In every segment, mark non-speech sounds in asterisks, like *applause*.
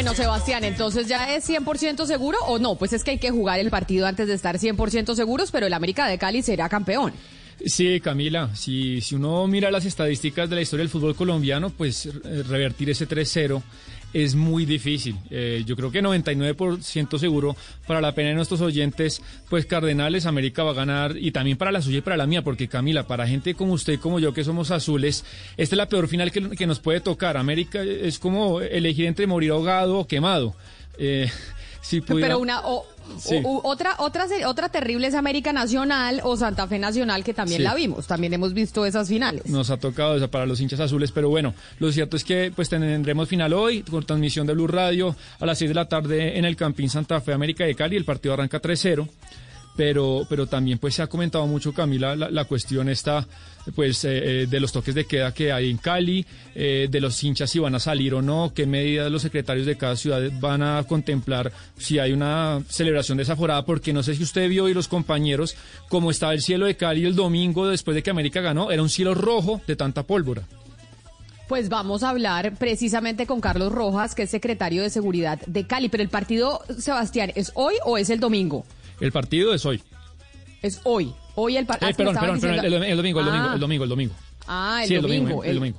Bueno, Sebastián, entonces ya es 100% seguro o no? Pues es que hay que jugar el partido antes de estar 100% seguros, pero el América de Cali será campeón. Sí, Camila, si, si uno mira las estadísticas de la historia del fútbol colombiano, pues eh, revertir ese 3-0 es muy difícil. Eh, yo creo que 99% seguro para la pena de nuestros oyentes, pues Cardenales, América va a ganar y también para la suya y para la mía, porque Camila, para gente como usted y como yo que somos azules, esta es la peor final que, que nos puede tocar. América es como elegir entre morir ahogado o quemado. Eh, si pudiera- Pero una o- Sí. o- u- otra otra otra terrible es América Nacional o Santa Fe Nacional que también Sí. la vimos, también hemos visto esas finales. Nos ha tocado esa para los hinchas azules, pero bueno, lo cierto es que pues tendremos final hoy con transmisión de Blue Radio a las 6 de la tarde en el Campín Santa Fe América de Cali, el partido arranca 3-0. Pero, pero también pues se ha comentado mucho Camila la, la cuestión está pues eh, eh, de los toques de queda que hay en Cali, eh, de los hinchas si van a salir o no, qué medidas los secretarios de cada ciudad van a contemplar si hay una celebración desaforada, porque no sé si usted vio y los compañeros cómo estaba el cielo de Cali el domingo después de que América ganó, era un cielo rojo de tanta pólvora. Pues vamos a hablar precisamente con Carlos Rojas, que es secretario de Seguridad de Cali, pero el partido Sebastián es hoy o es el domingo? El partido es hoy. Es hoy. Hoy el partido Eh, perdón, perdón, perdón, el, el domingo, el domingo, Ah. el domingo, el domingo. Ah, el Sí, el domingo. domingo, el domingo.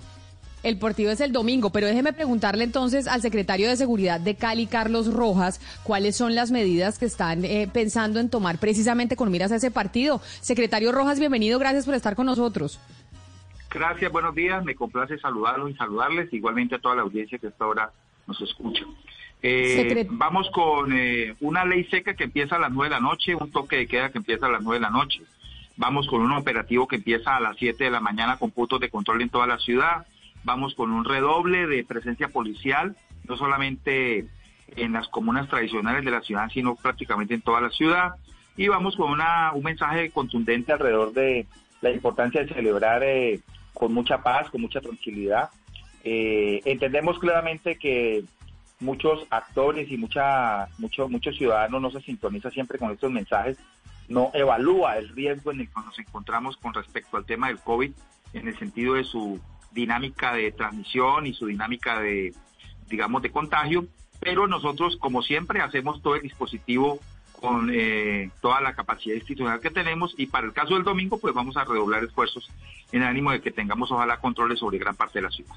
El partido es el domingo, pero déjeme preguntarle entonces al secretario de Seguridad de Cali, Carlos Rojas, cuáles son las medidas que están eh, pensando en tomar precisamente con miras a ese partido. Secretario Rojas, bienvenido, gracias por estar con nosotros. Gracias, buenos días. Me complace saludarlos y saludarles, igualmente a toda la audiencia que hasta ahora nos escucha. Eh, vamos con eh, una ley seca que empieza a las nueve de la noche, un toque de queda que empieza a las nueve de la noche. Vamos con un operativo que empieza a las 7 de la mañana con puntos de control en toda la ciudad. Vamos con un redoble de presencia policial, no solamente en las comunas tradicionales de la ciudad, sino prácticamente en toda la ciudad. Y vamos con una, un mensaje contundente alrededor de la importancia de celebrar eh, con mucha paz, con mucha tranquilidad. Eh, entendemos claramente que muchos actores y mucha, mucho, muchos ciudadanos no se sintonizan siempre con estos mensajes, no evalúa el riesgo en el que nos encontramos con respecto al tema del COVID en el sentido de su dinámica de transmisión y su dinámica de, digamos, de contagio, pero nosotros, como siempre, hacemos todo el dispositivo con eh, toda la capacidad institucional que tenemos y para el caso del domingo, pues vamos a redoblar esfuerzos en ánimo de que tengamos, ojalá, controles sobre gran parte de la ciudad.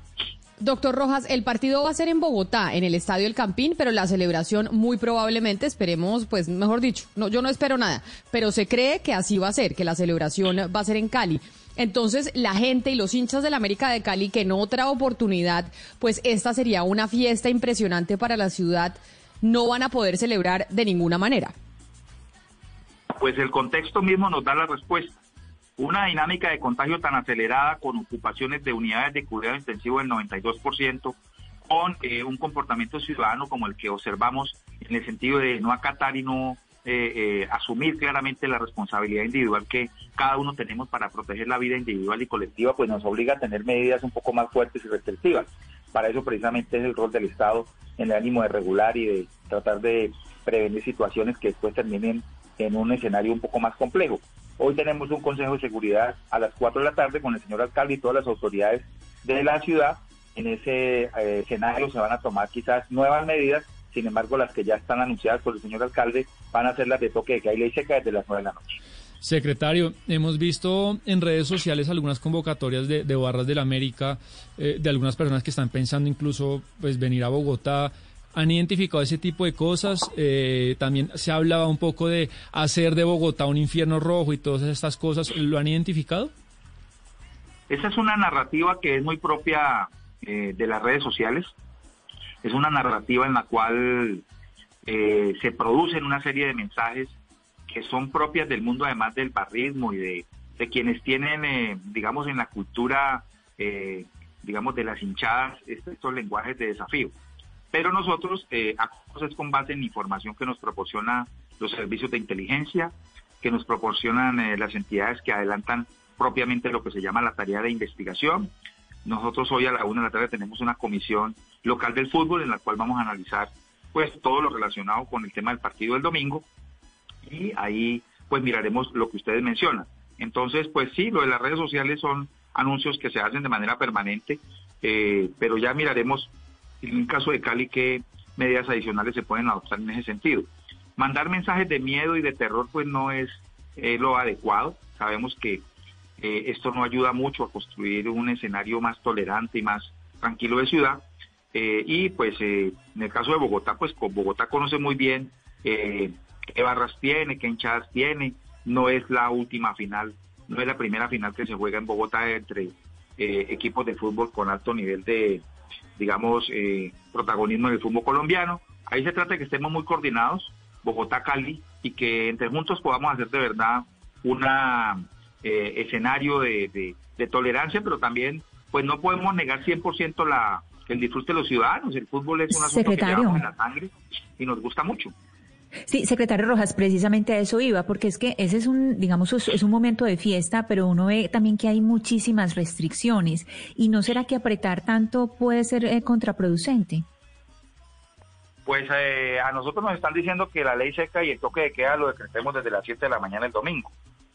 Doctor Rojas, el partido va a ser en Bogotá, en el Estadio El Campín, pero la celebración muy probablemente, esperemos, pues mejor dicho, no, yo no espero nada, pero se cree que así va a ser, que la celebración va a ser en Cali. Entonces, la gente y los hinchas del América de Cali, que en otra oportunidad, pues esta sería una fiesta impresionante para la ciudad, no van a poder celebrar de ninguna manera. Pues el contexto mismo nos da la respuesta. Una dinámica de contagio tan acelerada con ocupaciones de unidades de cuidado intensivo del 92%, con eh, un comportamiento ciudadano como el que observamos en el sentido de no acatar y no eh, eh, asumir claramente la responsabilidad individual que cada uno tenemos para proteger la vida individual y colectiva, pues nos obliga a tener medidas un poco más fuertes y restrictivas. Para eso precisamente es el rol del Estado en el ánimo de regular y de tratar de prevenir situaciones que después terminen en un escenario un poco más complejo. Hoy tenemos un Consejo de Seguridad a las 4 de la tarde con el señor alcalde y todas las autoridades de la ciudad. En ese eh, escenario se van a tomar quizás nuevas medidas, sin embargo las que ya están anunciadas por el señor alcalde van a ser las de toque de hay ley seca desde las 9 de la noche. Secretario, hemos visto en redes sociales algunas convocatorias de, de barras del América, eh, de algunas personas que están pensando incluso pues venir a Bogotá. ¿Han identificado ese tipo de cosas? Eh, también se hablaba un poco de hacer de Bogotá un infierno rojo y todas estas cosas. ¿Lo han identificado? Esa es una narrativa que es muy propia eh, de las redes sociales. Es una narrativa en la cual eh, se producen una serie de mensajes que son propias del mundo además del barrismo y de, de quienes tienen, eh, digamos, en la cultura, eh, digamos, de las hinchadas, estos lenguajes de desafío. Pero nosotros eh, es con base en información que nos proporciona los servicios de inteligencia, que nos proporcionan eh, las entidades que adelantan propiamente lo que se llama la tarea de investigación. Nosotros hoy a la una de la tarde tenemos una comisión local del fútbol en la cual vamos a analizar pues todo lo relacionado con el tema del partido del domingo y ahí pues miraremos lo que ustedes mencionan. Entonces, pues sí, lo de las redes sociales son anuncios que se hacen de manera permanente, eh, pero ya miraremos en el caso de Cali qué medidas adicionales se pueden adoptar en ese sentido. Mandar mensajes de miedo y de terror pues no es eh, lo adecuado. Sabemos que eh, esto no ayuda mucho a construir un escenario más tolerante y más tranquilo de ciudad. Eh, y pues en el caso de Bogotá, pues Bogotá conoce muy bien qué barras tiene, qué hinchadas tiene. No es la última final, no es la primera final que se juega en Bogotá entre equipos de fútbol con alto nivel de, digamos, eh, protagonismo en el fútbol colombiano. Ahí se trata de que estemos muy coordinados, Bogotá-Cali, y que entre juntos podamos hacer de verdad una eh, escenario de, de- de tolerancia, pero también pues no podemos negar 100% la, el disfrute de los ciudadanos. El fútbol es un asunto que Secretario. llevamos en la sangre y nos gusta mucho. Sí, secretario Rojas, precisamente a eso iba, porque es que ese es un, digamos, es, un momento de fiesta, pero uno ve también que hay muchísimas restricciones. ¿Y no será que apretar tanto puede ser eh, contraproducente? Pues eh, a nosotros nos están diciendo que la ley seca y el toque de queda lo decretemos desde las 7 de la mañana el domingo.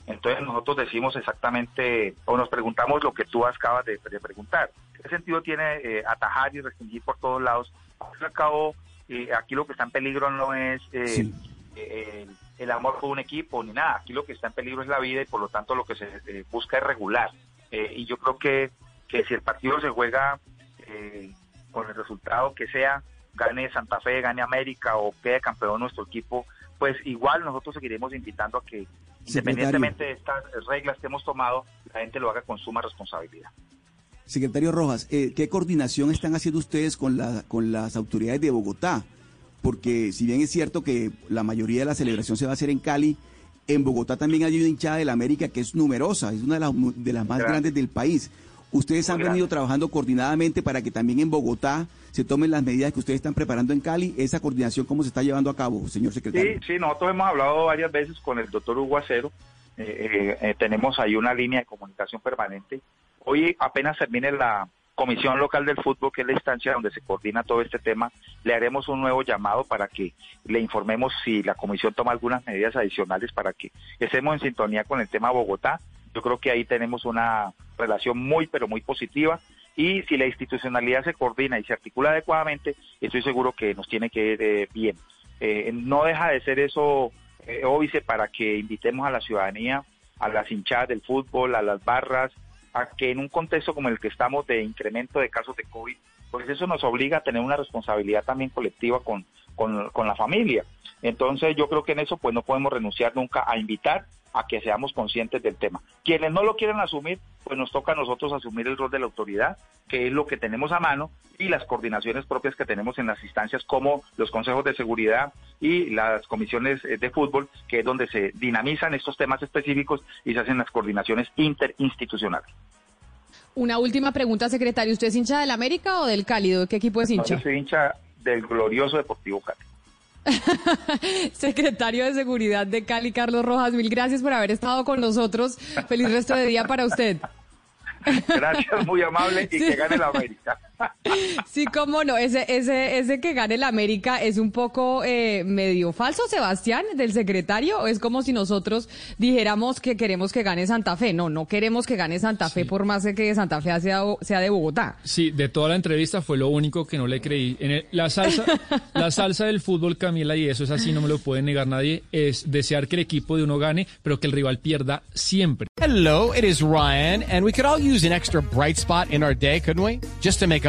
Entonces nosotros decimos exactamente, o nos preguntamos lo que tú acabas de, de preguntar. ¿Qué sentido tiene eh, atajar y restringir por todos lados? Al cabo, eh, aquí lo que está en peligro no es eh, Sí. eh, el, el amor por un equipo ni nada. Aquí lo que está en peligro es la vida y por lo tanto lo que se eh, busca es regular. Eh, y yo creo que, que si el partido se juega eh, con el resultado que sea, gane Santa Fe, gane América o quede campeón nuestro equipo, pues igual nosotros seguiremos invitando a que independientemente de estas reglas que hemos tomado, la gente lo haga con suma responsabilidad. Secretario Rojas, eh, ¿qué coordinación están haciendo ustedes con, la, con las autoridades de Bogotá? Porque si bien es cierto que la mayoría de la celebración se va a hacer en Cali, en Bogotá también hay una hinchada de la América que es numerosa, es una de las, de las más Gracias. grandes del país. ¿Ustedes han venido trabajando coordinadamente para que también en Bogotá se tomen las medidas que ustedes están preparando en Cali? ¿Esa coordinación cómo se está llevando a cabo, señor secretario? Sí, sí, nosotros hemos hablado varias veces con el doctor Hugo Acero. Eh, eh, eh, tenemos ahí una línea de comunicación permanente. Hoy apenas termine la Comisión Local del Fútbol, que es la instancia donde se coordina todo este tema, le haremos un nuevo llamado para que le informemos si la comisión toma algunas medidas adicionales para que estemos en sintonía con el tema Bogotá. Yo creo que ahí tenemos una relación muy, pero muy positiva. Y si la institucionalidad se coordina y se articula adecuadamente, estoy seguro que nos tiene que ir eh, bien. Eh, no deja de ser eso eh, para que invitemos a la ciudadanía, a las hinchadas del fútbol, a las barras, a que en un contexto como el que estamos de incremento de casos de COVID, pues eso nos obliga a tener una responsabilidad también colectiva con, con, con la familia. Entonces yo creo que en eso pues no podemos renunciar nunca a invitar a que seamos conscientes del tema. Quienes no lo quieran asumir, pues nos toca a nosotros asumir el rol de la autoridad, que es lo que tenemos a mano, y las coordinaciones propias que tenemos en las instancias como los consejos de seguridad y las comisiones eh, de fútbol, que es donde se dinamizan estos temas específicos y se hacen las coordinaciones interinstitucionales. Una última pregunta, secretario. ¿Usted es hincha del América o del Cálido? ¿De qué equipo es No, hincha? Yo soy hincha del glorioso Deportivo Cali. *laughs* Secretario de Seguridad de Cali, Carlos Rojas, mil gracias por haber estado con nosotros. Feliz resto de día para usted. Gracias, muy amable y Sí. que gane la América. Sí, cómo no, ese, ese, ese que gane el América es un poco eh, medio falso, Sebastián, del secretario. Es como si nosotros dijéramos que queremos que gane Santa Fe. No, no queremos que gane Santa Fe por más que Santa Fe sea, sea de Bogotá. Sí, de toda la entrevista fue lo único que no le creí. En el- la salsa, la *laughs* salsa del fútbol, Camila, y eso es así, no me lo puede negar nadie, es desear que el equipo de uno gane, pero que el rival pierda siempre. Hello, it is Ryan, and we could all use an extra bright spot in our day, couldn't we? Just to make